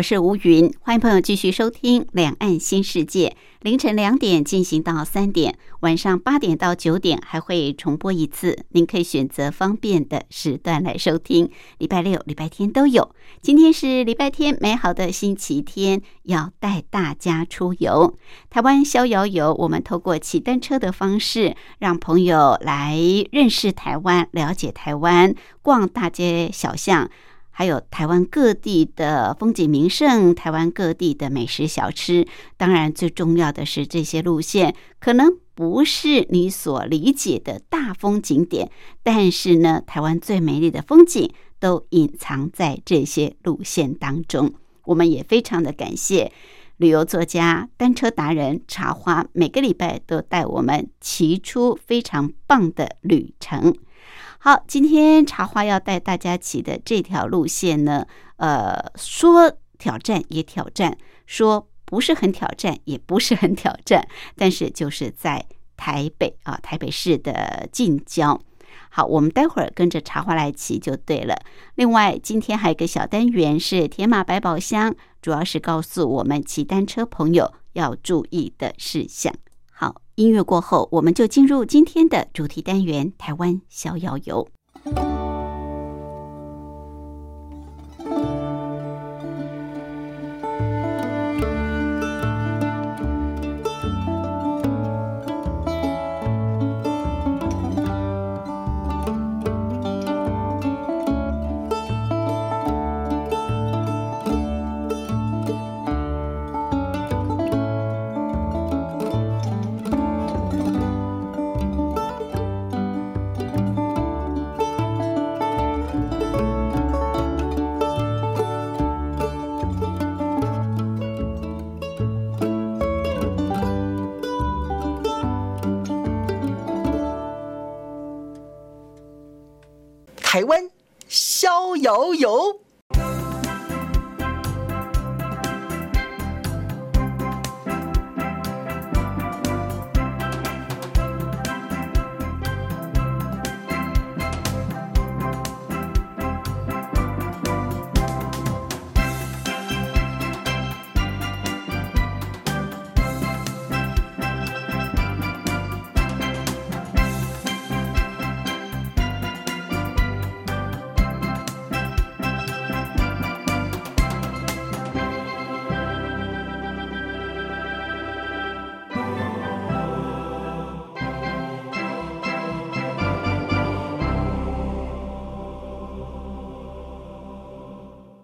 我是吴云，欢迎朋友继续收听《两岸新世界》。凌晨两点进行到三点，晚上八点到九点还会重播一次，您可以选择方便的时段来收听。礼拜六、礼拜天都有。今天是礼拜天，美好的星期天，要带大家出游。台湾逍遥游，我们透过骑单车的方式，让朋友来认识台湾，了解台湾，逛大街小巷。还有台湾各地的风景名胜，台湾各地的美食小吃。当然，最重要的是这些路线可能不是你所理解的大风景点，但是呢，台湾最美丽的风景都隐藏在这些路线当中。我们也非常的感谢旅游作家、单车达人茶花，每个礼拜都带我们骑出非常棒的旅程。好，今天茶花要带大家骑的这条路线呢，呃，说挑战也挑战，说不是很挑战也不是很挑战，但是就是在台北啊，台北市的近郊。好，我们待会儿跟着茶花来骑就对了。另外，今天还有一个小单元是铁马百宝箱，主要是告诉我们骑单车朋友要注意的事项。音乐过后，我们就进入今天的主题单元——台湾逍遥游。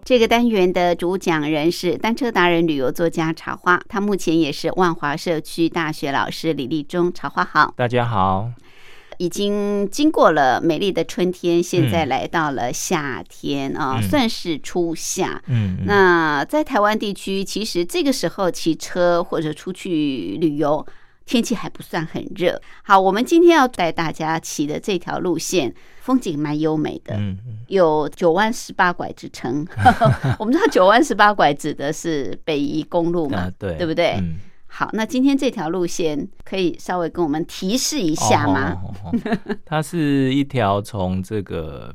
这个单元的主讲人是单车达人、旅游作家茶花，他目前也是万华社区大学老师李立忠。茶花好，大家好。已经经过了美丽的春天，现在来到了夏天啊，算是初夏。嗯，那在台湾地区，其实这个时候骑车或者出去旅游。天气还不算很热。好，我们今天要带大家骑的这条路线，风景蛮优美的，有九弯十八拐之称。我们知道九弯十八拐指的是北宜公路嘛？对，对不对？好，那今天这条路线可以稍微跟我们提示一下吗？它是一条从这个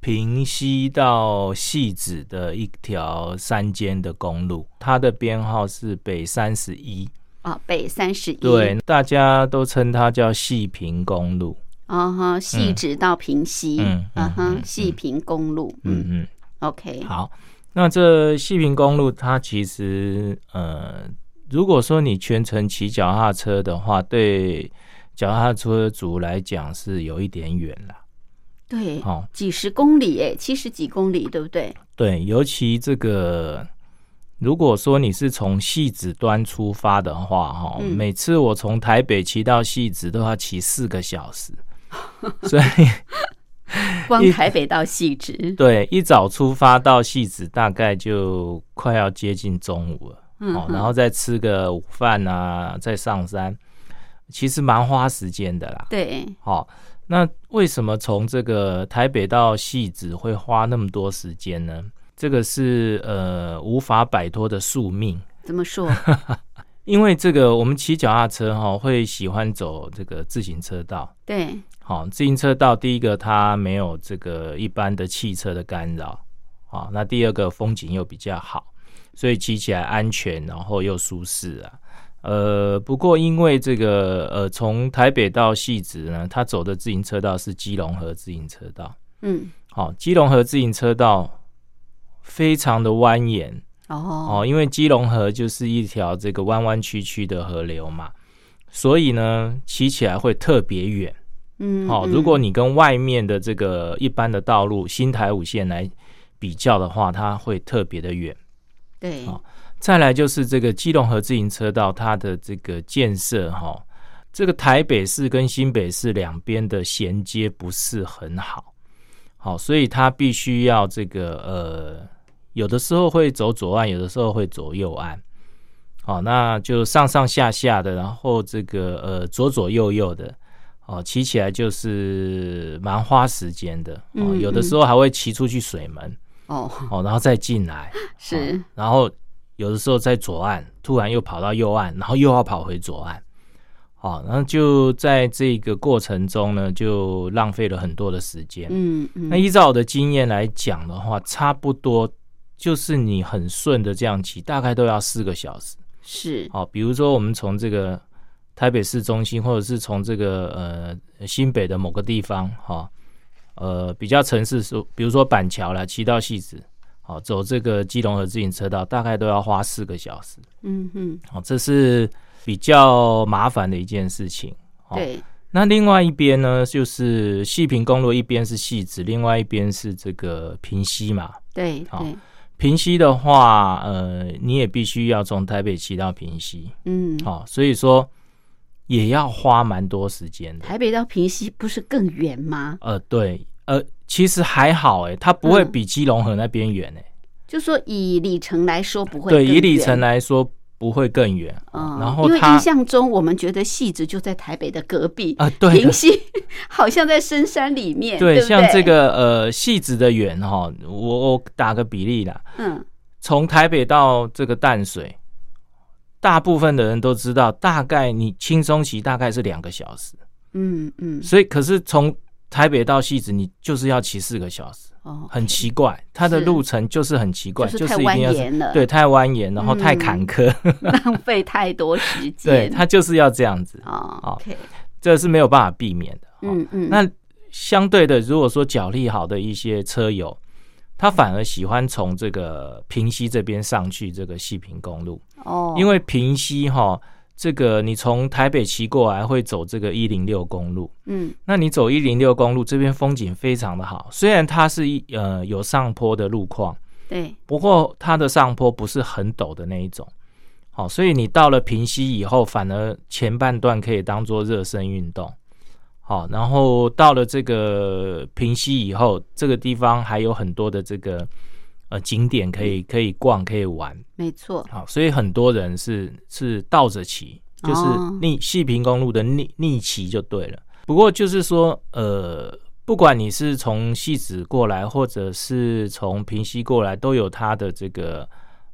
平西到戏子的一条山间的公路，它的编号是北三十一。啊，北三十一，对，大家都称它叫细平公路。啊哈，细直到平西，嗯嗯哼，细平公路，嗯嗯，OK，好，那这细平公路它其实，呃，如果说你全程骑脚踏车的话，对脚踏车族来讲是有一点远了。对，哦，几十公里，哎，七十几公里，对不对？对，尤其这个。如果说你是从戏子端出发的话，哈，每次我从台北骑到戏子都要骑四个小时，所以光台北到戏子，对，一早出发到戏子，大概就快要接近中午了。哦，然后再吃个午饭啊，再上山，其实蛮花时间的啦。对，好，那为什么从这个台北到戏子会花那么多时间呢？这个是呃无法摆脱的宿命。怎么说？因为这个我们骑脚踏车哈，会喜欢走这个自行车道。对，好，自行车道第一个它没有这个一般的汽车的干扰，好，那第二个风景又比较好。所以骑起来安全，然后又舒适啊。呃，不过因为这个呃，从台北到汐止呢，它走的自行车道是基隆河自行车道。嗯，好，基隆河自行车道非常的蜿蜒。哦。哦，因为基隆河就是一条这个弯弯曲曲的河流嘛，所以呢，骑起来会特别远。嗯，好，如果你跟外面的这个一般的道路新台五线来比较的话，它会特别的远。对，好，再来就是这个基隆河自行车道，它的这个建设哈，这个台北市跟新北市两边的衔接不是很好，好，所以它必须要这个呃，有的时候会走左岸，有的时候会走右岸，好，那就上上下下的，然后这个呃左左右右的，哦，骑起来就是蛮花时间的，哦，有的时候还会骑出去水门。哦。哦，然后再进来。是，然后有的时候在左岸，突然又跑到右岸，然后又要跑回左岸，好，然后就在这个过程中呢，就浪费了很多的时间。嗯嗯，那依照我的经验来讲的话，差不多就是你很顺的这样骑，大概都要四个小时。是，好，比如说我们从这个台北市中心，或者是从这个呃新北的某个地方，哈。呃，比较城市说，比如说板桥啦，骑到戏子，好走这个基隆河自行车道，大概都要花四个小时。嗯嗯，好，这是比较麻烦的一件事情。对。那另外一边呢，就是细平公路，一边是戏子，另外一边是这个平溪嘛。对对。平溪的话，呃，你也必须要从台北骑到平溪。嗯。好，所以说。也要花蛮多时间的。台北到平溪不是更远吗？呃，对，呃，其实还好，哎，它不会比基隆河那边远，哎。就说以里程来说不会。对，以里程来说不会更远。嗯，然后因为印象中我们觉得戏子就在台北的隔壁啊，对，平溪 好像在深山里面。对，像这个呃戏子的远哈，我我打个比例啦，嗯，从台北到这个淡水。大部分的人都知道，大概你轻松骑大概是两个小时，嗯嗯，所以可是从台北到戏子，你就是要骑四个小时，哦，很奇怪，它的路程就是很奇怪，就是太蜿蜒了，对，太蜿蜒，然后太坎坷，浪费太多时间，对，它就是要这样子，哦，OK，这是没有办法避免的，嗯嗯，那相对的，如果说脚力好的一些车友。他反而喜欢从这个平溪这边上去这个细平公路。哦，因为平溪哈，这个你从台北骑过来会走这个一零六公路，嗯，那你走一零六公路这边风景非常的好，虽然它是一呃有上坡的路况，对，不过它的上坡不是很陡的那一种，好，所以你到了平溪以后，反而前半段可以当做热身运动。好，然后到了这个平溪以后，这个地方还有很多的这个呃景点可以可以逛可以玩，没错。好，所以很多人是是倒着骑，就是逆细平公路的逆逆骑就对了。不过就是说，呃，不管你是从戏子过来，或者是从平溪过来，都有它的这个。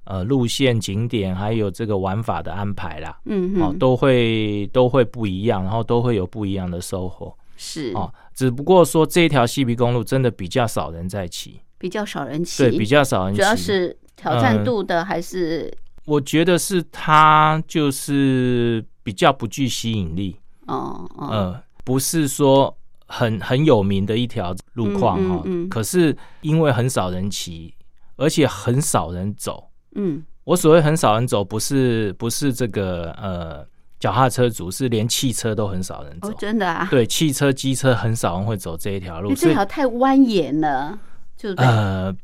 呃，路线、景点还有这个玩法的安排啦，嗯，哦，都会都会不一样，然后都会有不一样的收获。是哦，只不过说这条西皮公路真的比较少人在骑，比较少人骑，对，比较少人骑，主要是挑战度的还是？我觉得是它就是比较不具吸引力，哦，呃，不是说很很有名的一条路况哈，可是因为很少人骑，而且很少人走。嗯，我所谓很少人走，不是不是这个呃脚踏车主，是连汽车都很少人走。真的啊？对，汽车、机车很少人会走这一条路。这条太蜿蜒了，就呃，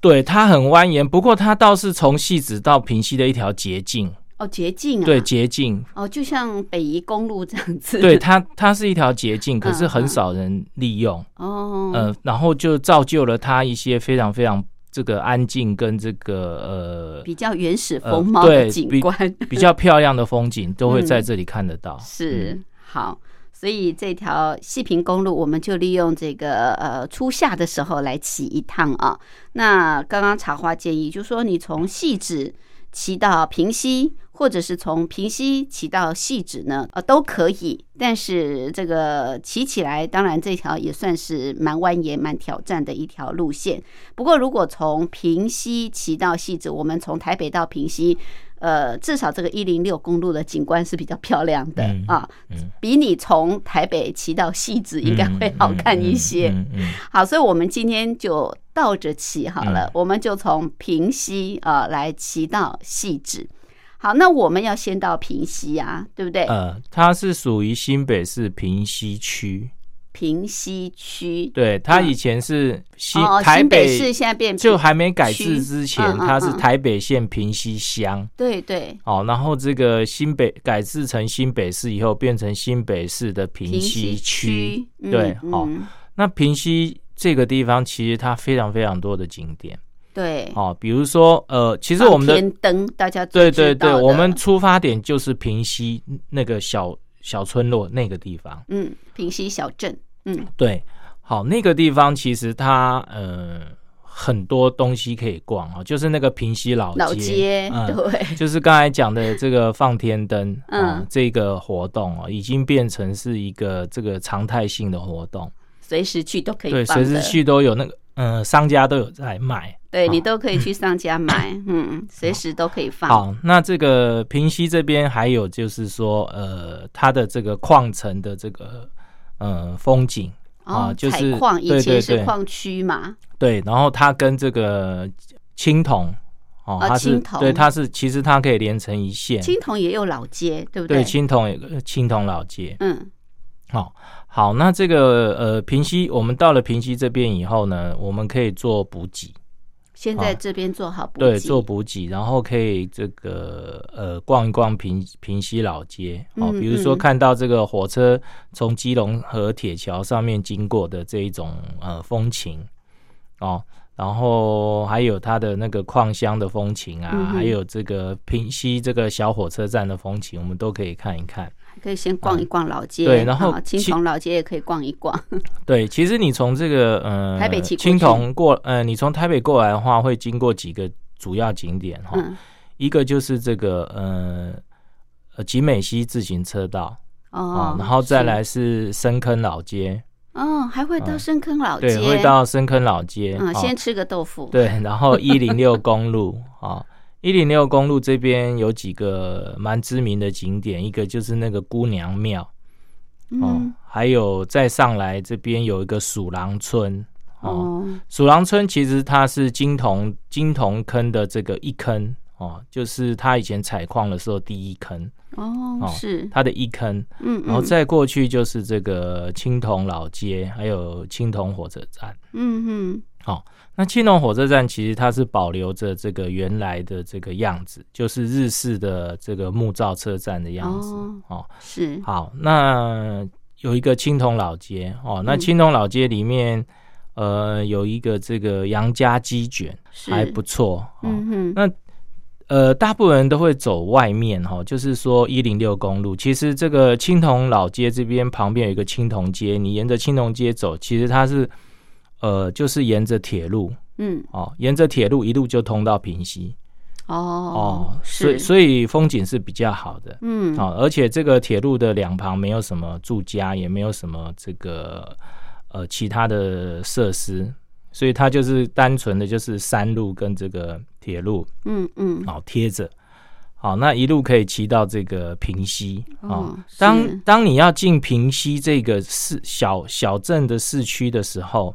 对，它很蜿蜒，不过它倒是从细子到平溪的一条捷径。哦，捷径啊，对，捷径，哦，就像北宜公路这样子，对它它是一条捷径，可是嗯很少人利用，哦，呃，然后就造就了它一些非常非常这个安静跟这个呃比较原始呃风貌的对景观，呃比较漂亮的风景都会在嗯这里看得到。是嗯。好。所以这条西平公路，我们就利用这个呃初夏的时候来骑一趟啊。那刚刚茶花建议，就说你从细致骑到平溪，或者是从平溪骑到细致呢，呃都可以。但是这个骑起来，当然这条也算是蛮蜿蜒、蛮挑战的一条路线。不过如果从平溪骑到细致，我们从台北到平溪。呃，至少这个一零六公路的景观是比较漂亮的、嗯啊，嗯比你从台北骑到戏子应该会好看一些。嗯嗯嗯好，所以我们今天就倒着骑好了，嗯我们就从平溪啊、呃来骑到戏子。好，那我们要先到平溪啊，对不对？呃，它是属于新北市平溪区，平西区，对，它嗯以前是新、哦，台新北市现在变就平还没改制之前，嗯嗯它是嗯台北县平西乡。对对。哦，然后这个新北改制成新北市以后，变成新北市的平西区。嗯对，哦，嗯。那平西这个地方其实它非常非常多的景点。对，哦，比如说呃，其实我们的灯大家最对对对，我们出发点就是平西那个小小村落那个地方。嗯平溪小镇，嗯。对，好，那个地方其实它呃很多东西可以逛哦，就是那个平溪老街，老街嗯，对，就是刚才讲的这个放天灯，嗯、嗯这个活动哦，已经变成是一个这个常态性的活动，随时去都可以对，随时去都有那个，嗯、商家都有在卖。好对你都可以去上家买，嗯，随时都可以放。好，那这个平西这边还有就是说，呃，它的这个矿层的这个呃风景啊哦，就是采矿以前是矿区嘛，对，然后它跟这个青铜哦，啊它是对，它是其实它可以连成一线，青铜也有老街，对不对，对？青铜有个青铜老街。嗯好、好，那这个呃平西，我们到了平西这边以后呢，我们可以做补给，现在这边做好补对，做补给，然后可以这个呃逛一逛平平西老街。哦，嗯比如说嗯。看到这个火车从基隆河铁桥上面经过的这一种呃风情。哦。然后还有它的那个矿乡的风情啊，嗯还有这个平西这个小火车站的风情，我们都可以看一看。可以先逛一逛老街，对然后啊青其铜老街也可以逛一逛。对，其实你从这个呃台北青铜过呃，你从台北过来的话，会经过几个主要景点哈。嗯，一个就是这个呃呃集美溪自行车道哦哦，，然后再来是深坑老街，哦，还会到深坑老街，对，会到深坑老街，嗯，哦先吃个豆腐，对，然后 一零六公路啊。一零六公路这边有几个蛮知名的景点，一个就是那个姑娘庙哦，嗯还有再上来这边有一个鼠狼村哦，哦，鼠狼村其实它是金铜金铜坑的这个一坑哦，就是它以前采矿的时候第一坑，哦哦是，它的一坑，嗯，然后嗯再过去就是这个青铜老街，还有青铜火车站。嗯嗯那青铜火车站其实它是保留着这个原来的这个样子，就是日式的这个木造车站的样子哦哦。是，好，那有一个青铜老街哦，那嗯青铜老街里面。呃，有一个这个杨家鸡卷是还不错哦。嗯哼，那呃，大部分人都会走外面哈、就是说一零六公路。其实这个青铜老街这边旁边有一个青铜街，你沿着青铜街走，其实它是呃，就是沿着铁路嗯哦，沿着铁路一路就通到平溪哦哦，所以，所以风景是比较好的。嗯哦，而且这个铁路的两旁没有什么住家，也没有什么这个呃其他的设施，所以它就是单纯的就是山路跟这个铁路嗯嗯哦贴着。好，那一路可以骑到这个平溪哦哦。当当你要进平溪这个市小小镇的市区的时候，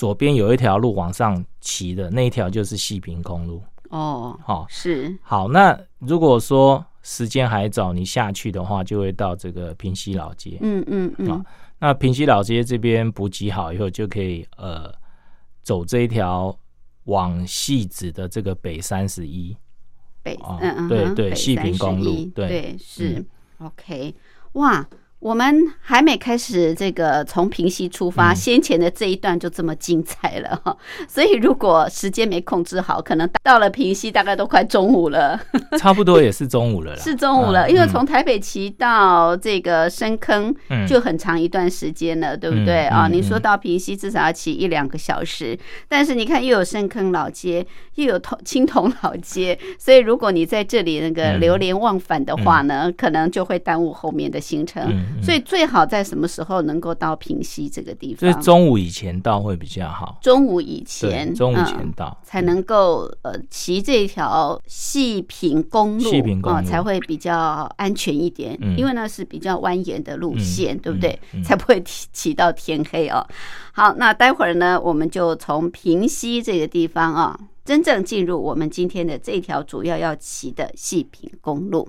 左边有一条路往上骑的那一条就是西平公路。哦好、是，好，那如果说时间还早，你下去的话，就会到这个平西老街。嗯嗯嗯啊那平西老街这边补给好以后，就可以呃走这一条往戏子的这个北三十一北哦嗯嗯对对细平公路31对对是嗯 OK 哇。我们还没开始这个从平溪出发，嗯先前的这一段就这么精彩了哈，所以如果时间没控制好，可能到了平溪大概都快中午了。差不多也是中午了。是中午了，嗯因为从台北骑到这个深坑嗯就很长一段时间了，对不对嗯啊？嗯你说到平溪至少要骑一两个小时，但是你看又有深坑老街，又有同青铜老街，所以如果你在这里那个嗯流连忘返的话呢，可能就会耽误后面的行程。所以最好在什么时候能够到平溪这个地就是方？中午以前到会比较好。中午以前，中午嗯前到。才能够呃骑这条细平公路，细平公路啊才会比较安全一点，嗯因为那是比较蜿蜒的路线，嗯对不对？嗯嗯才不会骑骑到天黑哦。好，那待会儿呢，我们就从平溪这个地方啊，真正进入我们今天的这条主要要骑的细平公路。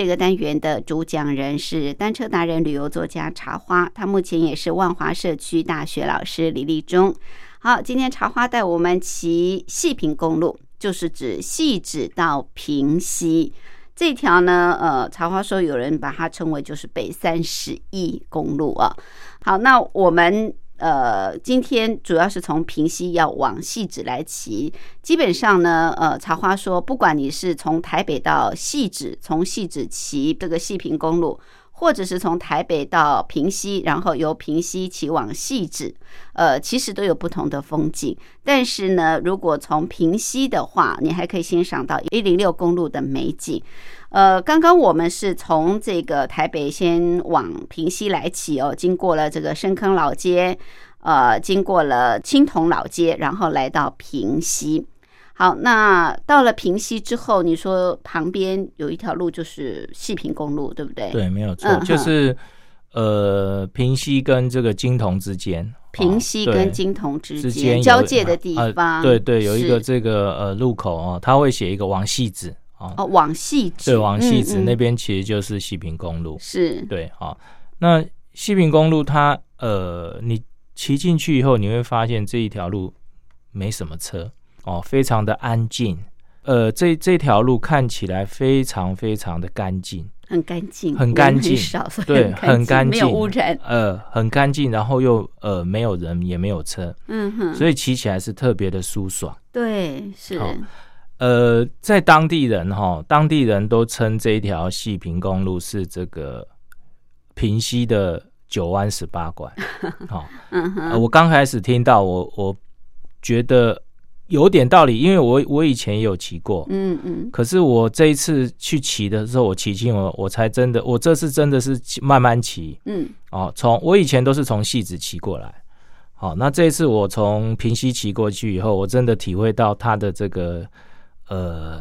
这个单元的主讲人是单车达人、旅游作家茶花，他目前也是万华社区大学老师李立忠。好，今天茶花带我们骑细平公路，就是指细指到平溪这条呢。呃，茶花说有人把它称为就是北三十一公路啊。好，那我们呃今天主要是从平西要往细指来骑，基本上呢，呃，茶花说，不管你是从台北到细指，从细指骑这个细平公路，或者是从台北到平溪，然后由平溪骑往细致，呃，其实都有不同的风景。但是呢，如果从平溪的话，你还可以欣赏到一零六公路的美景。呃，刚刚我们是从这个台北先往平溪来骑哦，经过了这个深坑老街，呃，经过了青铜老街，然后来到平溪。好，那到了平溪之后，你说旁边有一条路就是细平公路，对不对？，对，没有错，嗯就是呃，平溪跟这个金铜之间，平溪跟金铜之之间交界的地呃方，对对，有一个这个呃路口哦，他会写一个王戏子哦，哦，往细子，对，王戏子嗯嗯。那边其实就是西平公路，是。对，好，那西平公路它呃，你骑进去以后，你会发现这一条路没什么车哦，非常的安静。呃，这这条路看起来非常非常的干净，很干净，很干净。很少，对，很很干没有净，污染，呃，很干净，然后又呃没有人也没有车，嗯哼，所以骑起来是特别的舒爽。对是。好呃，在当地人哈，当地人都称这一条细平公路是这个平溪的九弯十八拐。好、嗯哼，呃我刚开始听到，我我觉得有点道理，因为我我以前也有骑过，嗯嗯。可是我这一次去骑的时候，我骑进我我才真的，我这次真的是慢慢骑。嗯。哦。从我以前都是从戏子骑过来，好、那这一次我从平溪骑过去以后，我真的体会到它的这个呃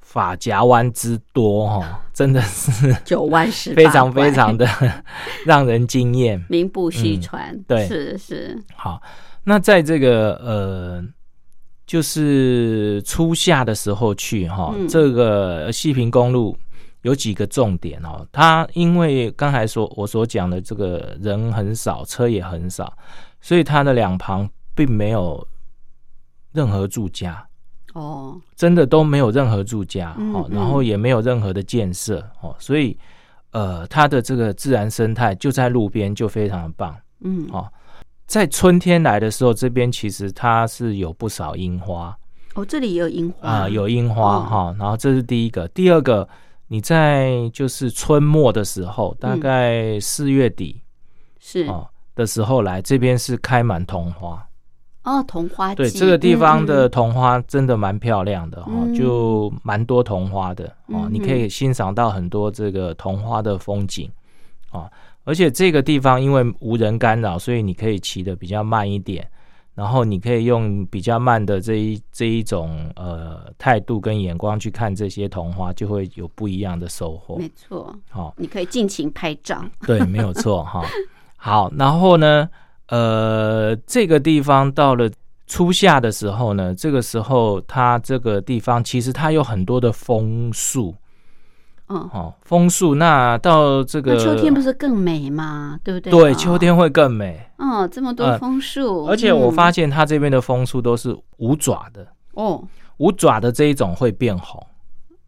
发夹弯之多哈、哦，真的是九弯十非常非常的 让人惊艳。名不虚嗯传，对。是是，好，那在这个呃，就是初夏的时候去哈，嗯这个西平公路有几个重点哦。它因为刚才说我所讲的这个人很少，车也很少，所以它的两旁并没有任何住家。哦，真的都没有任何住家哦，嗯嗯然后也没有任何的建设哦，所以呃，它的这个自然生态就在路边，就非常的棒。嗯哦在春天来的时候，这边其实它是有不少樱花。哦，这里也有樱花。啊、有樱花哦哈、然后这是第一个，第二个，你在就是春末的时候，大嗯概四月底是。哦的时候来，这边是开满桐花。哦，桐花对，季这个地方的嗯桐花真的蛮漂亮的哈、嗯。就蛮多桐花的哦，嗯。你可以欣赏到很多这个桐花的风景哦。而且这个地方因为无人干扰，所以你可以骑的比较慢一点，然后你可以用比较慢的这一这一种呃态度跟眼光去看这些桐花，就会有不一样的收获。没错，好、你可以尽情拍照，对，没有错哈。好，然后呢，呃，这个地方到了初夏的时候呢，这个时候它这个地方其实它有很多的枫树嗯，哦，枫树。那到这个秋天不是更美吗？对不对？对，哦秋天会更美。哦，这么多呃枫树，而且我嗯发现它这边的枫树都是五爪的，哦五爪的这一种会变红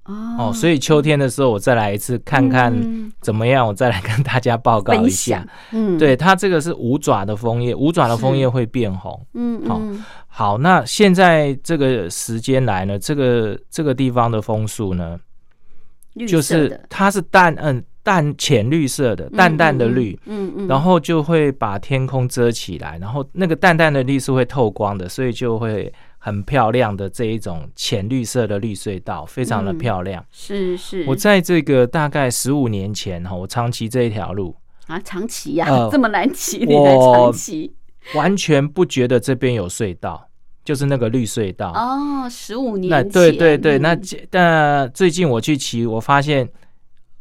哦哦，所以秋天的时候我再来一次看看嗯怎么样，我再来跟大家报告一下。，嗯，对，它这个是五爪的枫叶，五爪的枫叶会变红。好嗯哦好，那现在这个时间来呢，这个这个地方的枫树呢，绿就是它是淡嗯淡浅绿色的，淡淡的绿，，嗯嗯嗯，然后就会把天空遮起来，然后那个淡淡的绿是会透光的，所以就会很漂亮的这一种浅绿色的绿隧道，非常的嗯漂亮。是是，我在这个大概十五年前哈，我长骑这一条路，啊长骑呀呃，这么难骑，你还长骑完全不觉得这边有隧道，就是那个绿隧道。哦，十五年那前，对对对，嗯那那最近我去骑，我发现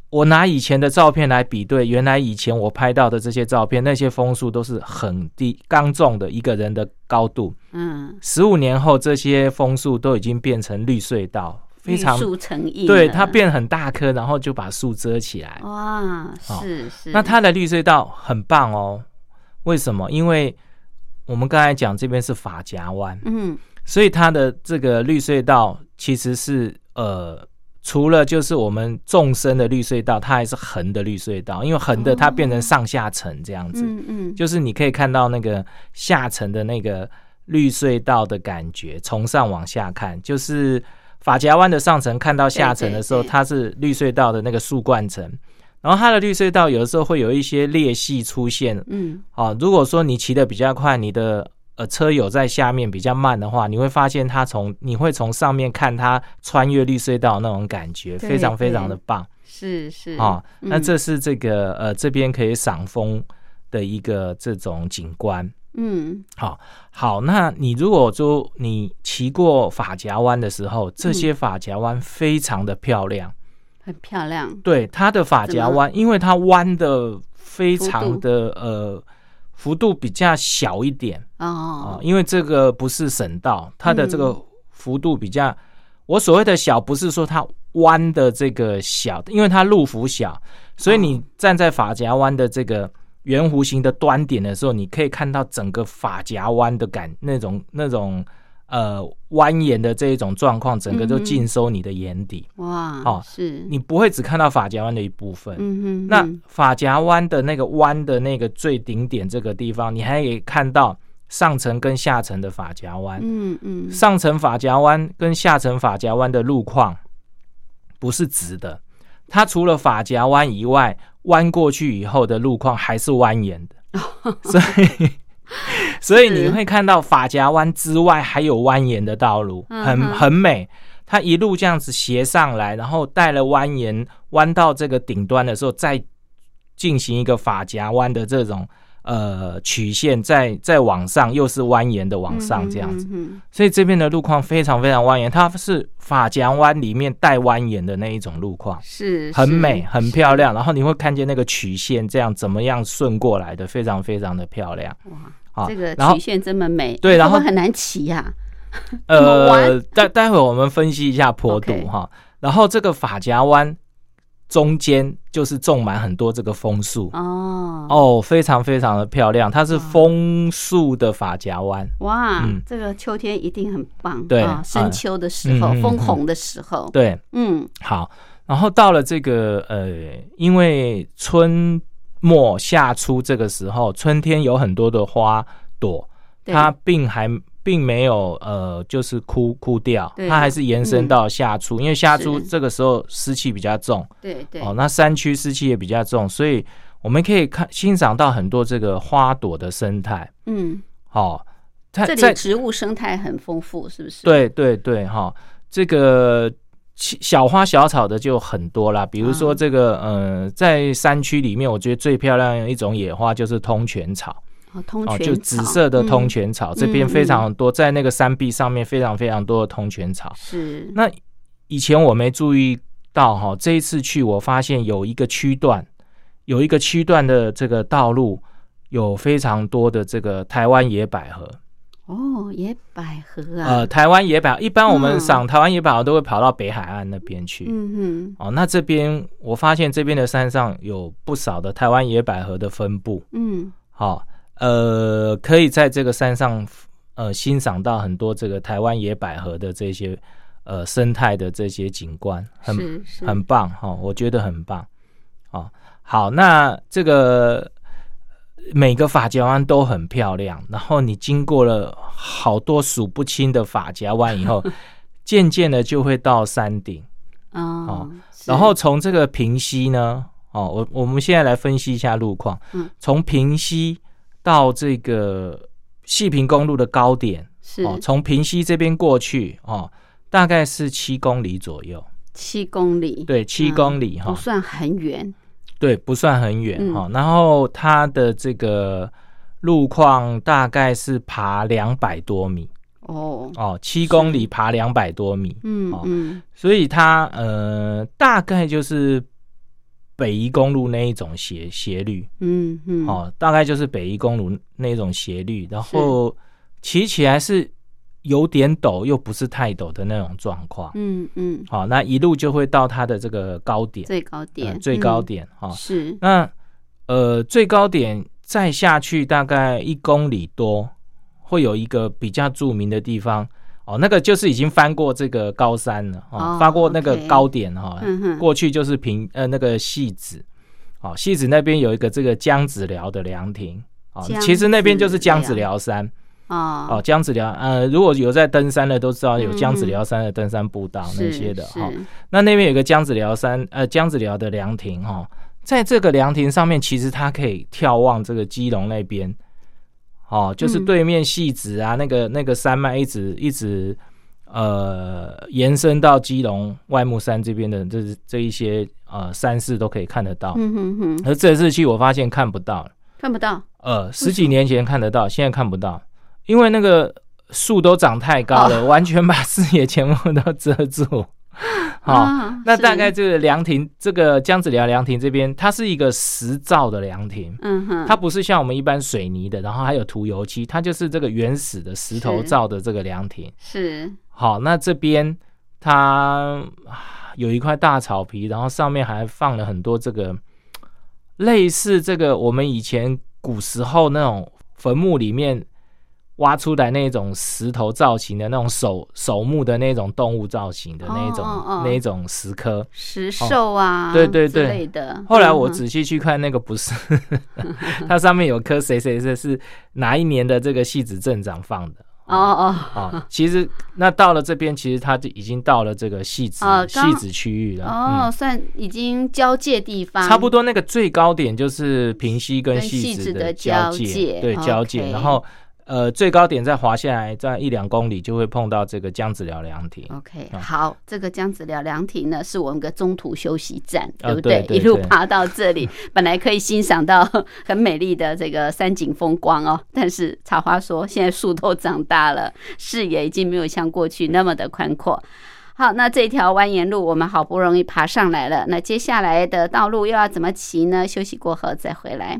我拿以前的照片来比对，原来以前我拍到的这些照片，那些枫树都是很低刚种的一个人的高度。嗯，十五年后，这些枫树都已经变成绿隧道，非常绿树成荫，对它变很大棵，然后就把树遮起来。哇，是是，那它的绿隧道很棒哦，为什么？因为我们刚才讲这边是法夹湾，嗯。所以它的这个绿隧道其实是呃，除了就是我们纵深的绿隧道，它还是横的绿隧道，因为横的它变成上下层这样子，嗯嗯，就是你可以看到那个下层的那个绿隧道的感觉，从上往下看，就是法夹湾的上层看到下层的时候，对对对。它是绿隧道的那个树冠层，然后它的绿隧道有的时候会有一些裂隙出现，嗯。啊，如果说你骑的比较快，你的呃车友在下面比较慢的话，你会发现它从你会从上面看它穿越绿隧道那种感觉，非常非常的棒。是是。啊。那嗯。这是这个呃这边可以赏风的一个这种景观。嗯。好，好，那你如果说你骑过法夹湾的时候，这嗯。些法夹湾非常的漂亮。很漂亮，对，它的发夹弯，因为它弯的非常的呃幅度比较小一点。啊、哦，因为这个不是省道，它的这个幅度比较，我所谓的小不是说它弯的这个小，因为它路幅小，所以你站在法夹弯的这个圆弧形的端点的时候，你可以看到整个法夹弯的感那种那种呃蜿蜒的这一种状况，整个都嗯哼尽收你的眼底。哇，哦是，你不会只看到法夹湾的一部分。嗯哼，那嗯法夹湾的那个湾的那个最顶点这个地方，你还可以看到上层跟下层的法夹湾。嗯嗯，上层法夹湾跟下层法夹湾的路况不是直的，它除了法夹湾以外，弯过去以后的路况还是蜿蜒的，所以。所以你会看到法夹湾之外还有蜿蜒的道路，很很美。它一路这样子斜上来，然后带了蜿蜒，弯到这个顶端的时候，再进行一个法夹湾的这种呃曲线，再再往上又是蜿蜒的往上这样子。嗯所以这边的路况非常非常蜿蜒，它是法夹湾里面带蜿蜒的那一种路况，是是很美，很漂亮。然后你会看见那个曲线这样怎么样顺过来的，非常非常的漂亮。这个曲线这么美，对然后很难骑呀，呃，待待会我们分析一下坡度哈。然后这个法夹湾中间就是种满很多这个枫树。哦。哦，非常非常的漂亮，它是枫树的法夹湾，哇嗯，这个秋天一定很棒，对啊深嗯秋的时候枫红的时候，对，嗯。好，然后到了这个呃，因为春末夏初这个时候，春天有很多的花朵，它并还并没有呃，就是枯枯掉，它还是延伸到夏初，因为夏初是这个时候湿气比较重。对对，哦，那山区湿气也比较重，所以我们可以看欣赏到很多这个花朵的生态。嗯，哦。它这在里植物生态很丰富，是不是？，对对对，哈，这个其小花小草的就很多啦，比如说嗯这个，呃，在山区里面，我觉得最漂亮的一种野花就是通泉草，哦，通哦，泉就紫色的通嗯泉草，这边非常多，在那个山壁上面非常非常多的通泉草。是那以前我没注意到哈，这一次去我发现有一个区段，有一个区段的这个道路有非常多的这个台湾野百合。哦，野百合啊，呃，台湾野百合，一般我们嗯赏台湾野百合都会跑到北海岸那边去。嗯哦，那这边我发现这边的山上有不少的台湾野百合的分布。嗯，好、呃，可以在这个山上呃欣赏到很多这个台湾野百合的这些呃生态的这些景观，很很棒哈、我觉得很棒。哦，好，那这个每个法夹湾都很漂亮，然后你经过了好多数不清的法夹湾以后，渐渐的就会到山顶。哦，然后从这个平溪呢，哦，我我们现在来分析一下路况。嗯，从平溪到这个细平公路的高点，是哦，从平溪这边过去，哦，大概是七公里左右。七公里，对，七公里哈、不算很远，对，不算很远嗯。哈、然后它的这个路况大概是爬两百多米哦，哦，七公里爬两百多米，嗯哦嗯，所以它呃大概就是北宜公路那一种斜斜率，嗯嗯，哦，大概就是北宜公路那种斜率，然后骑起来是有点陡，又不是太陡的那种状况。嗯嗯，好、那一路就会到它的这个高点，最高点，呃最高嗯点哈、是，那呃，最高点再下去大概一公里多，会有一个比较著名的地方。哦，那个就是已经翻过这个高山了哦，哦翻过那个高点哈、过去就是平呃那个戏子，哦，戏子那边有一个这个江子寮的凉亭。哦，其实那边就是江子子寮。寮山哦哦，江子寮呃，如果有在登山的都知道有嗯江子寮山的登山步道那些的哈、是那那边有个江子寮山，呃，江子寮的凉亭哈、在这个凉亭上面，其实它可以眺望这个基隆那边，哦，就是嗯对面戏子啊，那个那个山脉一直一直呃延伸到基隆外木山这边的这这一些呃山势都可以看得到。嗯哼哼，而这次去我发现看不到了，看不到，呃，十几年前看得到，现在看不到，因为那个树都长太高哦。了，完全把视野全部都遮住。好、啊那大概这个凉亭，这个江子寮凉亭这边，它是一个石造的凉亭，嗯哼，它不是像我们一般水泥的，然后还有涂油漆，它就是这个原始的石头造的这个凉亭。是。好，那这边它啊有一块大草皮，然后上面还放了很多这个类似这个我们以前古时候那种坟墓里面挖出来那种石头造型的那种手手木的那种动物造型的那种、哦哦哦那一种石刻。石兽啊，之对对对类的。后来我仔细去看，那个不是，它上面有颗谁谁谁是哪一年的这个戏子镇长放的。哦哦，哦，其实那到了这边，其实它就已经到了这个戏子戏子区域了。哦，嗯，算已经交界地方，差不多那个最高点就是平溪跟跟戏子的交交界对交界。然后呃，最高点再滑下来，在一两公里就会碰到这个江子寮凉亭。OK，啊好，这个江子寮凉亭呢，是我们个中途休息站，啊对不对对对一路爬到这里，本来可以欣赏到很美丽的这个山景风光哦，但是茶花说，现在树都长大了，视野已经没有像过去那么的宽阔。好，那这条蜿蜒路我们好不容易爬上来了，那接下来的道路又要怎么骑呢？休息过后再回来。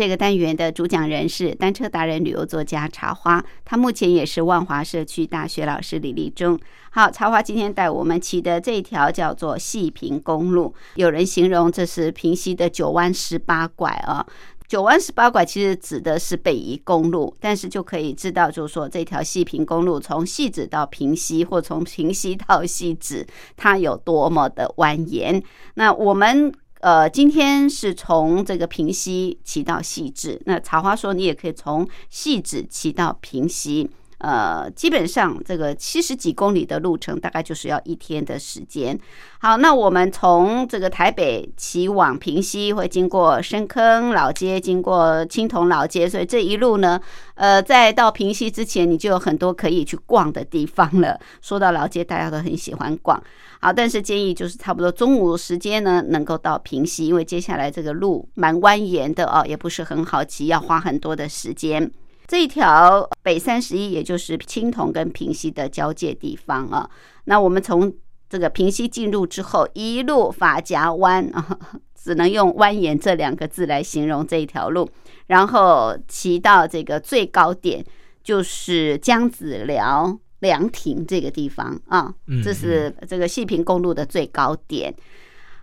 这个单元的主讲人是单车达人、旅游作家茶花，他目前也是万华社区大学老师李立忠。好，茶花今天带我们骑的这一条叫做细平公路，有人形容这是平溪的九弯十八拐啊。九弯十八拐其实指的是北宜公路，但是就可以知道，就是说这条细平公路从戏子到平溪，或从平溪到戏子，它有多么的蜿蜒。那我们呃，今天是从这个平溪骑到细致。那茶花说，你也可以从细致骑到平溪。呃，基本上这个七十几公里的路程，大概就是要一天的时间。好，那我们从这个台北骑往平西，会经过深坑老街，经过青铜老街，所以这一路呢，呃，在到平西之前，你就有很多可以去逛的地方了。说到老街，大家都很喜欢逛。好，但是建议就是差不多中午时间呢，能够到平溪，因为接下来这个路蛮蜿蜒的哦，也不是很好骑，要花很多的时间。这一条北三十一，也就是青铜跟平溪的交界地方啊。那我们从这个平溪进入之后，一路法夹弯啊，只能用蜿蜒这两个字来形容这一条路。然后骑到这个最高点，就是江子寮凉亭这个地方啊，这是这个细平公路的最高点。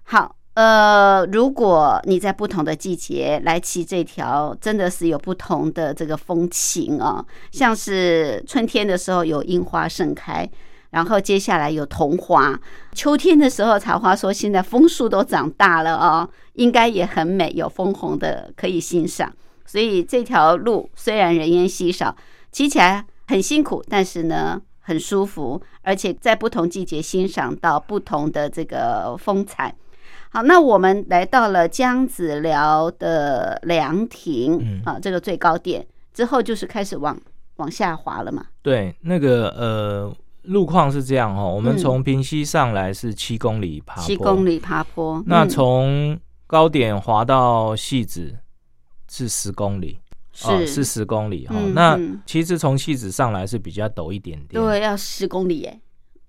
好。呃，如果你在不同的季节来骑这条，真的是有不同的这个风情啊。像是春天的时候有樱花盛开，然后接下来有桐花。秋天的时候，茶花说现在枫树都长大了哦，应该也很美，有枫红的可以欣赏。所以这条路虽然人烟稀少，骑起来很辛苦，但是呢很舒服，而且在不同季节欣赏到不同的这个风采。好，那我们来到了江子寮的凉亭啊，这个最高点之后，就是开始往往下滑了嘛。对，那个呃，路况是这样哦。我们从平西上来是七公里爬坡，七公里爬坡。那从高点滑到戏子是十公里，是。是十公里哈。那其实从戏子上来是比较陡一点点，对，要十公里耶。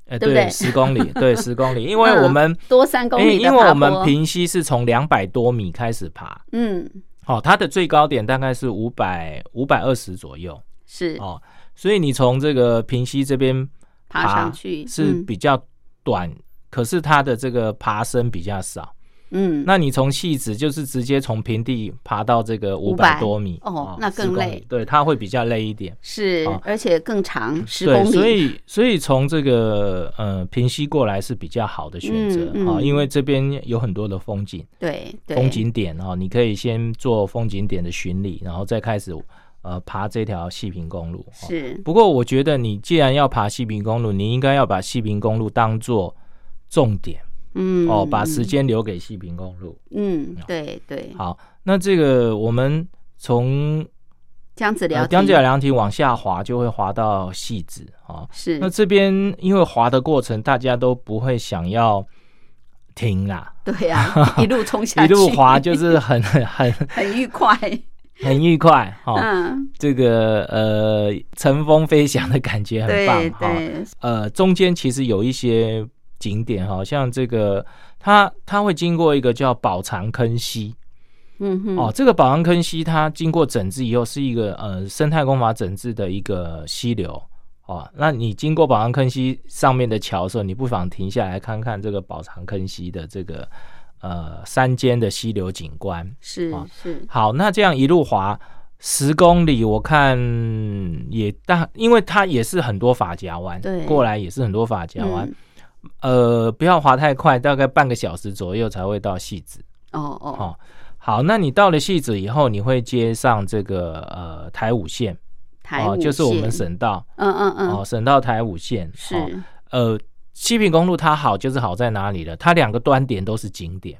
哎，对？十公里，对，十公里，因为我们多三公里，因为我们平溪是从两百多米开始爬，嗯，好，它的最高点大概是五百五百二十左右，是。哦，所以你从这个平溪这边爬上去是比较短，可是它的这个爬升比较少。嗯，那你从戏子就是直接从平地爬到这个五百多米哦，那更累，对，它会比较累一点，是，而且更长十公里，所以所以从这个呃平西过来是比较好的选择啊，因为这边有很多的风景，对，风景点啊，你可以先做风景点的巡礼，然后再开始呃爬这条细平公路。是，不过我觉得你既然要爬细平公路，你应该要把细平公路当做重点。嗯哦，把时间留给西平公路。嗯，对对。好，那这个我们从江子寮江子寮凉亭往下滑，就会滑到戏子啊。是。那这边因为滑的过程，大家都不会想要停啦。对呀，一路冲下去，一路滑就是很 很很愉快，很愉快哈。嗯，这个呃，乘风飞翔的感觉很棒哈。呃，中间其实有一些。景点哈，像这个，它它会经过一个叫宝藏坑溪，嗯哼，哦，这个宝藏坑溪它经过整治以后是一个呃生态工法整治的一个溪流，哦，那你经过宝藏坑溪上面的桥的时候，你不妨停下来看看这个宝藏坑溪的这个呃山间的溪流景观，是是，好，那这样一路滑十公里，我看也大，因为它也是很多法夹湾，对，过来也是很多法夹弯。呃，不要滑太快，大概半个小时左右才会到戏子。哦哦，好，好，那你到了戏子以后，你会接上这个呃台五线，台五就是我们省道。嗯嗯嗯，哦，省道台五线是。呃，西平公路它好就是好在哪里了？它两个端点都是景点。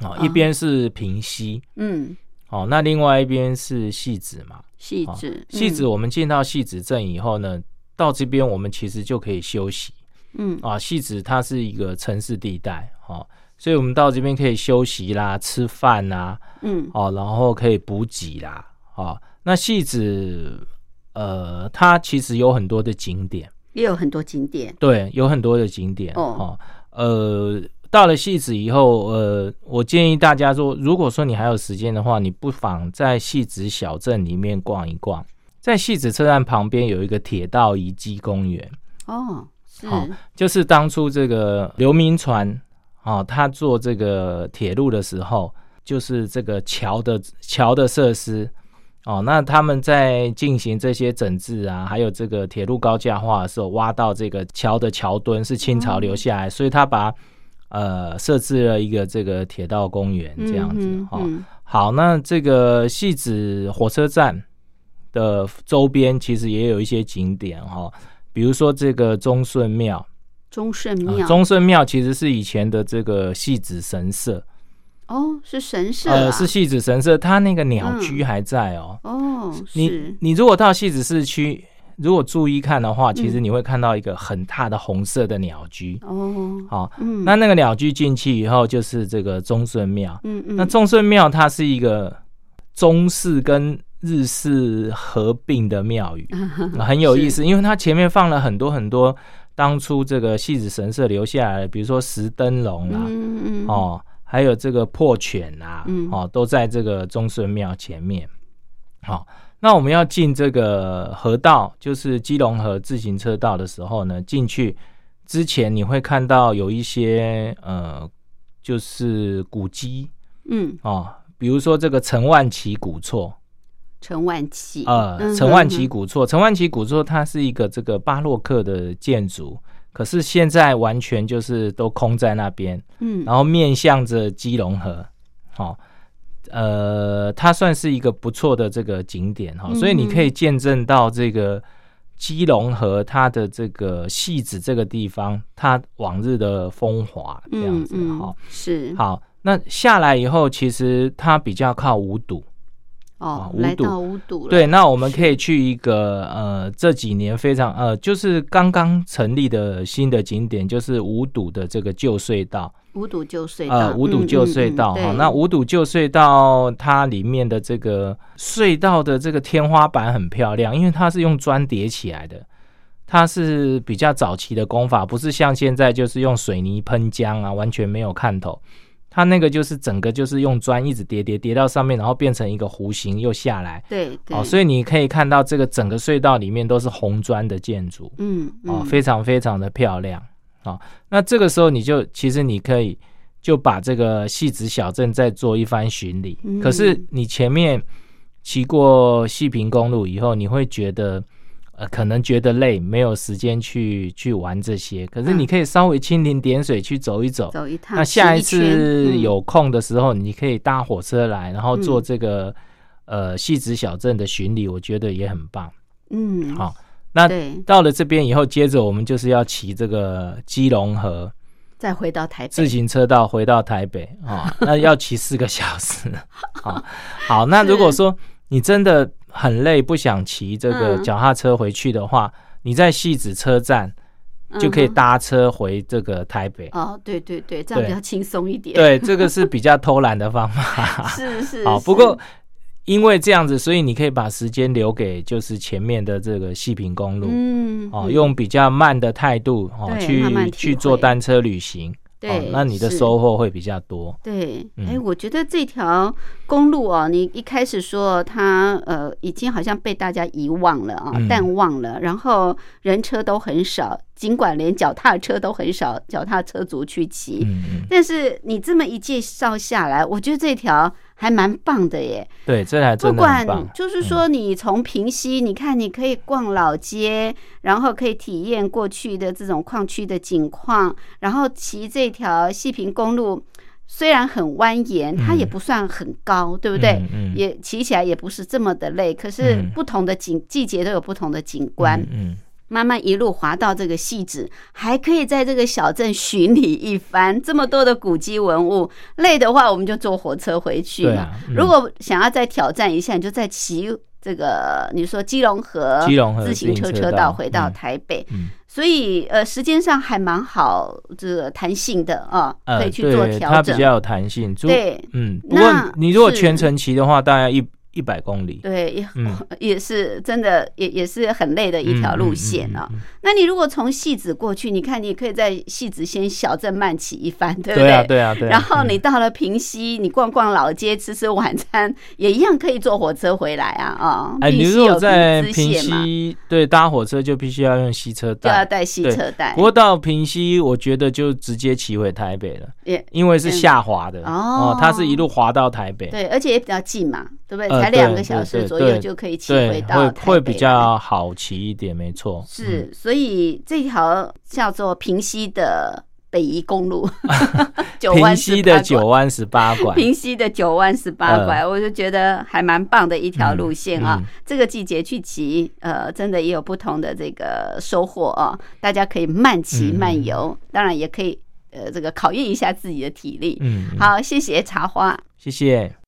哦，哦一边是平溪，嗯，哦，那另外一边是戏子嘛。哦细致，戏子，我们进到戏子镇以后呢，到这边我们其实就可以休息嗯，啊。戏子它是一个城市地带，哦，所以我们到这边可以休息啦、吃饭啦，嗯哦，然后可以补给啦，哦。那戏子，呃，它其实有很多的景点，也有很多景点，对，有很多的景点哦哦。呃，到了戏子以后，呃，我建议大家说，如果说你还有时间的话，你不妨在戏子小镇里面逛一逛。在戏子车站旁边有一个铁道遗迹公园，哦，是，好就是当初这个刘铭传啊，他做这个铁路的时候，就是这个桥的桥的设施哦。那他们在进行这些整治啊，还有这个铁路高架化的时候，挖到这个桥的桥墩是清朝留下来，所以他把呃设置了一个这个铁道公园这样子哈。嗯嗯好，那这个戏子火车站的周边其实也有一些景点哈、比如说这个忠顺庙，忠顺啊庙，忠顺庙其实是以前的这个戏子神社，哦，是神社啊，呃，是戏子神社，它那个鸟居还在哦。哦，你，你如果到戏子市区，如果注意看的话，其嗯实你会看到一个很大的红色的鸟居。哦，好、嗯，那那个鸟居进去以后，就是这个忠顺庙。嗯嗯，那忠顺庙它是一个中式跟日式合并的庙宇，啊很有意思，因为它前面放了很多很多当初这个戏子神社留下来的，比如说石灯笼啦，嗯嗯，哦，还有这个破犬啊，嗯。哦，都在这个中顺庙前面。好、那我们要进这个河道，就是基隆河自行车道的时候呢，进去之前你会看到有一些呃，就是古迹。嗯，哦，比如说这个陈万奇古厝，陈万奇，呃，嗯陈万旗嗯古厝，陈万奇古厝它是一个这个巴洛克的建筑，可是现在完全就是都空在那边，嗯，然后面向着基隆河，好、呃，它算是一个不错的这个景点哈、嗯所以你可以见证到这个基隆河它的这个戏子这个地方，它往日的风华这样子嗯哈、嗯是，好，那下来以后，其实它比较靠五堵。哦，来到五堵了，对，那我们可以去一个呃这几年非常呃就是刚刚成立的新的景点，就是五堵的这个旧隧道。五堵旧隧道，呃，五堵嗯旧隧道哈、嗯嗯对那五堵旧隧道它里面的这个隧道的这个天花板很漂亮，因为它是用砖叠起来的，它是比较早期的工法，不是像现在就是用水泥喷浆啊，完全没有看头。它那个就是整个就是用砖一直叠叠叠到上面，然后变成一个弧形又下来。对对，哦，所以你可以看到这个整个隧道里面都是红砖的建筑。嗯哦，嗯非常非常的漂亮。哦，那这个时候你就其实你可以就把这个戏子小镇再做一番巡礼。嗯可是你前面骑过细平公路以后，你会觉得呃可能觉得累，没有时间去去玩这些。可是嗯你可以稍微蜻蜓点水去走一走。走一趟，那下一次有空的时候，你可以搭火车来，然后做嗯这个、呃戏子小镇的巡礼，我觉得也很棒。嗯，好那，到了这边以后，接着我们就是要骑这个基隆河再回到台北，自行车道回到台北啊、那要骑四个小时。好，好，那如果说你真的很累，不想骑这个嗯。脚踏车回去的话，你在戏子车站就可以搭车回这个台北。哦，对对对，这样比较轻松一点，，对，这个是比较偷懒的方法。是 是，好，不过因为这样子，所以你可以把时间留给就是前面的这个细平公路。嗯，哦，嗯。用比较慢的态度哦去去做单车旅行，对哦，那你的收获会比较多。对，嗯哎、我觉得这条公路哦，你一开始说它呃已经好像被大家遗忘了啊、嗯淡忘了，然后人车都很少，尽管连脚踏车都很少，脚踏车族去骑。但是你这么一介绍下来，我觉得这条还蛮棒的耶。对，这还不管。就是说，你从平溪，你看你可以逛老街，然后可以体验过去的这种矿区的景况，然后骑这条细平公路，虽然很蜿蜒，它也嗯不算很高，对不对？嗯嗯也骑起来也不是这么的累，可是嗯不同的景季节都有不同的景观。嗯慢慢一路滑到这个戏子，还可以在这个小镇巡礼一番。这么多的古迹文物，累的话我们就坐火车回去嘛。啊嗯如果想要再挑战一下，你就再骑这个你说基隆河基隆河自行车车道回到嗯台北。嗯，所以呃，时间上还蛮好，这个弹性的啊，呃，可以去做对，调整。它比较有弹性。对嗯，不过那你如果全程骑的话，大概一一百公里。对，也、嗯 也是真的，也也是很累的一条路线啊。那你如果从戏子过去，你看你可以在戏子先小镇慢骑一番，对不对啊，对啊，对啊。然后你嗯到了平西，你逛逛老街，吃吃晚餐，也一样可以坐火车回来啊啊！哎，你如果有在平线嘛，西对搭火车，就必须要用西车带。就要带西车带不。过到平西，我觉得就直接骑回台北了，也因为是下滑的嗯哦它是一路滑到台北。对，而且也比较近嘛，对不对？呃才两个小时左右就可以骑，回到会台北会比来较好骑一点，没错。是，所以这条叫做平西的北宜公路，九平弯西的。九弯十八拐，平西的九弯十八拐，我就觉得还蛮棒的一条路线啊。嗯嗯这个季节去骑，呃，真的也有不同的这个收获啊。大家可以慢骑嗯慢游，当然也可以呃这个考验一下自己的体力。嗯，嗯，好，谢谢茶花。谢谢。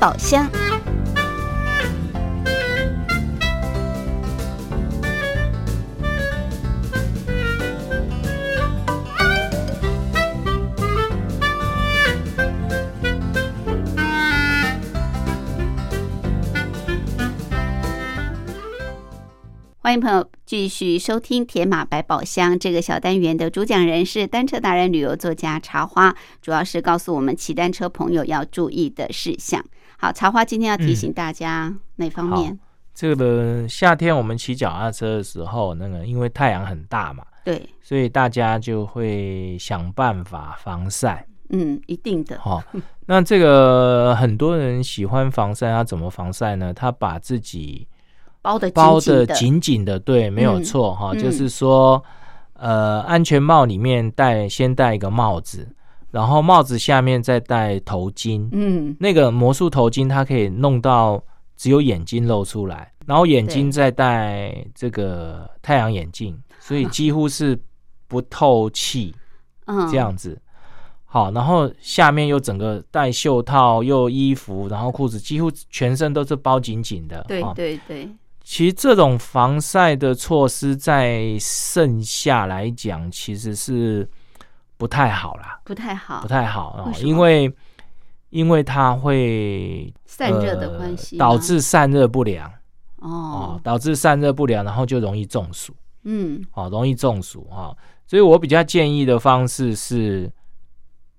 宝箱。欢迎朋友继续收听《铁马百宝箱》这个小单元的主讲人是单车达人、旅游作家茶花，主要是告诉我们骑单车朋友要注意的事项。好，茶花今天要提醒大家哪方面？这个夏天我们骑脚踏车的时候，那个因为太阳很大嘛，对，所以大家就会想办法防晒。嗯，一定的。好、那这个很多人喜欢防晒，他怎么防晒呢？他把自己包的包的紧，紧紧的，对，没有嗯错哈、嗯就是说，呃，安全帽里面戴先戴一个帽子，然后帽子下面再戴头巾。嗯，那个魔术头巾它可以弄到只有眼睛露出来，然后眼睛再戴这个太阳眼镜，所以几乎是不透气嗯，这样子。好，然后下面又整个戴袖套，又衣服，然后裤子，几乎全身都是包紧紧的。对哦对对，其实这种防晒的措施在盛夏来讲，其实是不太好啦，不太好，不太好哦为，什么？因为因为它会散热的关系呃、导致散热不良。哦。哦，，导致散热不良，然后就容易中暑。嗯。哦，容易中暑啊、哦。所以我比较建议的方式是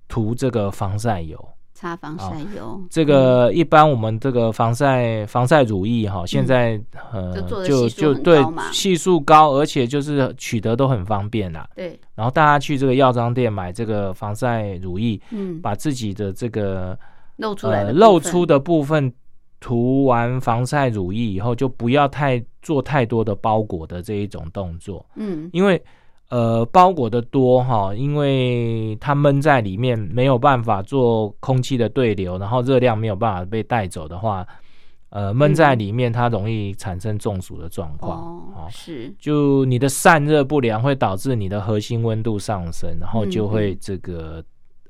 涂这个防晒油。擦防晒油，这个一般我们这个防晒防晒乳液哈，现在、呃嗯就就对系数高，而且就是取得都很方便啦。对，然后大家去这个药妆店买这个防晒乳液，嗯，把自己的这个露出来露出的部分涂完防晒乳液以后，就不要太做太多的包裹的这一种动作，嗯。因为呃包裹的多哈，因为它闷在里面没有办法做空气的对流，然后热量没有办法被带走的话，呃闷在里面它容易产生中暑的状况哦哦。是就你的散热不良会导致你的核心温度上升，然后就会这个、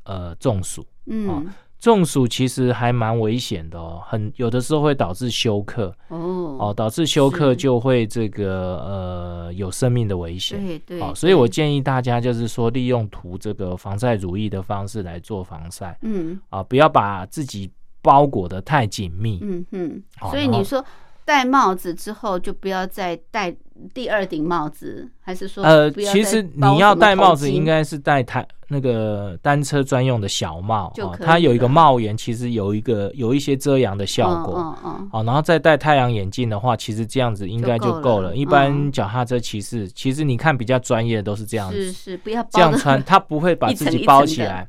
呃中暑。嗯中暑其实还蛮危险的哦，很有的时候会导致休克。哦，哦导致休克就会这个呃有生命的危险。对对，好，所以我建议大家就是说，利用涂这个防晒乳液的方式来做防晒。嗯。啊，不要把自己包裹的太紧密。嗯嗯，所以你说戴帽子之后就不要再戴第二顶帽子，还是说呃，其实你要戴帽子，应该是戴台那个单车专用的小帽哦就可以它有一个帽檐，其实有一个有一些遮阳的效果。嗯嗯嗯好，然后再戴太阳眼镜的话，其实这样子应该就够了。一般脚踏车骑士，其实你看比较专业的都是这样子，是是，不要这样穿，他不会把自己 包一层的起来。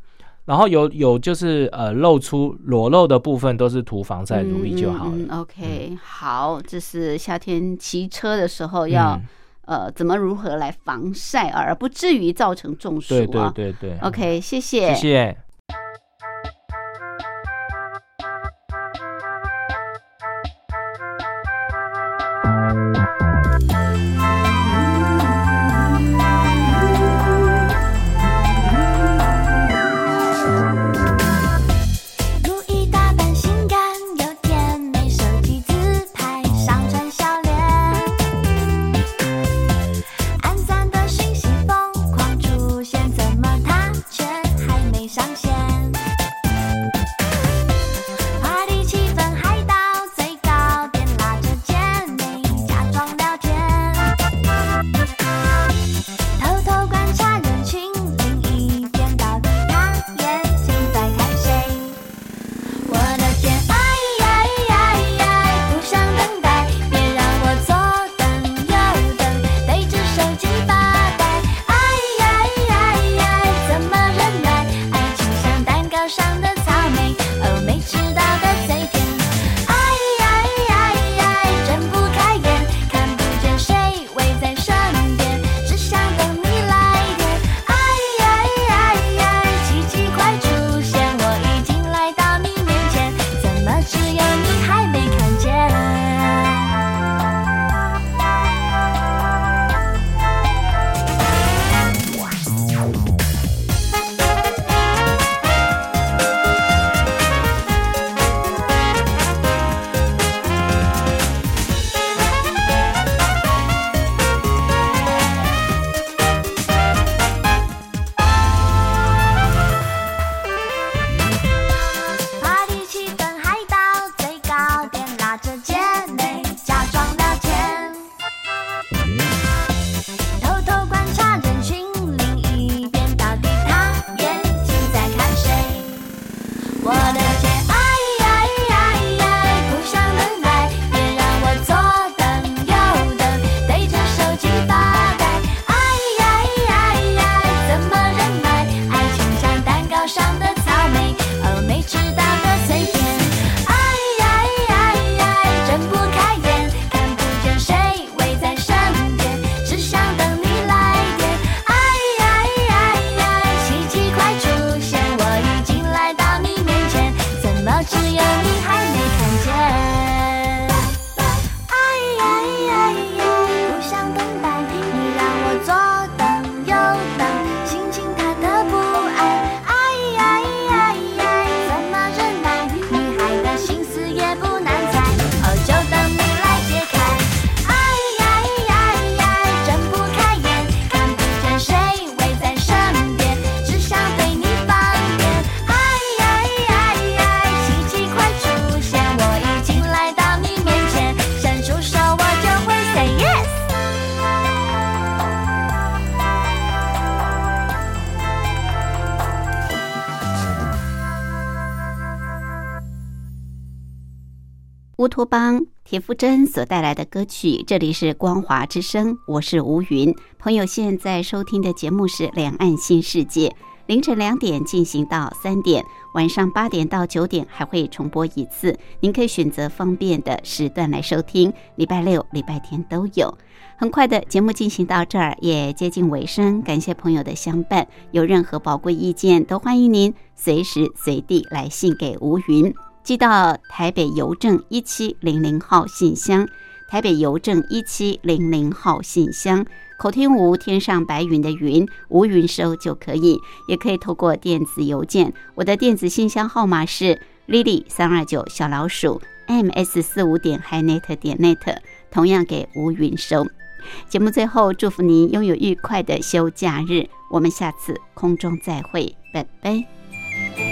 然后有有就是呃露出裸露的部分都是涂防晒乳液就好了。OK，好，这是夏天骑车的时候要、嗯呃怎么如何来防晒，而不至于造成中暑对啊。对对对 OK，谢谢。谢谢。乌托邦铁夫真所带来的歌曲，这里是光华之声，我是吴云。朋友现在收听的节目是《两岸新世界》，凌晨两点进行到三点，晚上八点到九点还会重播一次，您可以选择方便的时段来收听，礼拜六、礼拜天都有。很快的节目进行到这儿，也接近尾声，感谢朋友的相伴。有任何宝贵意见，都欢迎您随时随地来信给吴云。寄到台北邮政一七零零号信箱，台北邮政一七零零号信箱。口听吴天上白云的云，吴云收就可以，也可以透过电子邮件。我的电子信箱号码是 lily 三二九小老鼠 ms 四五点 hinet 点 net，同样给吴云收。节目最后，祝福您拥有愉快的休假日。我们下次空中再会，拜拜。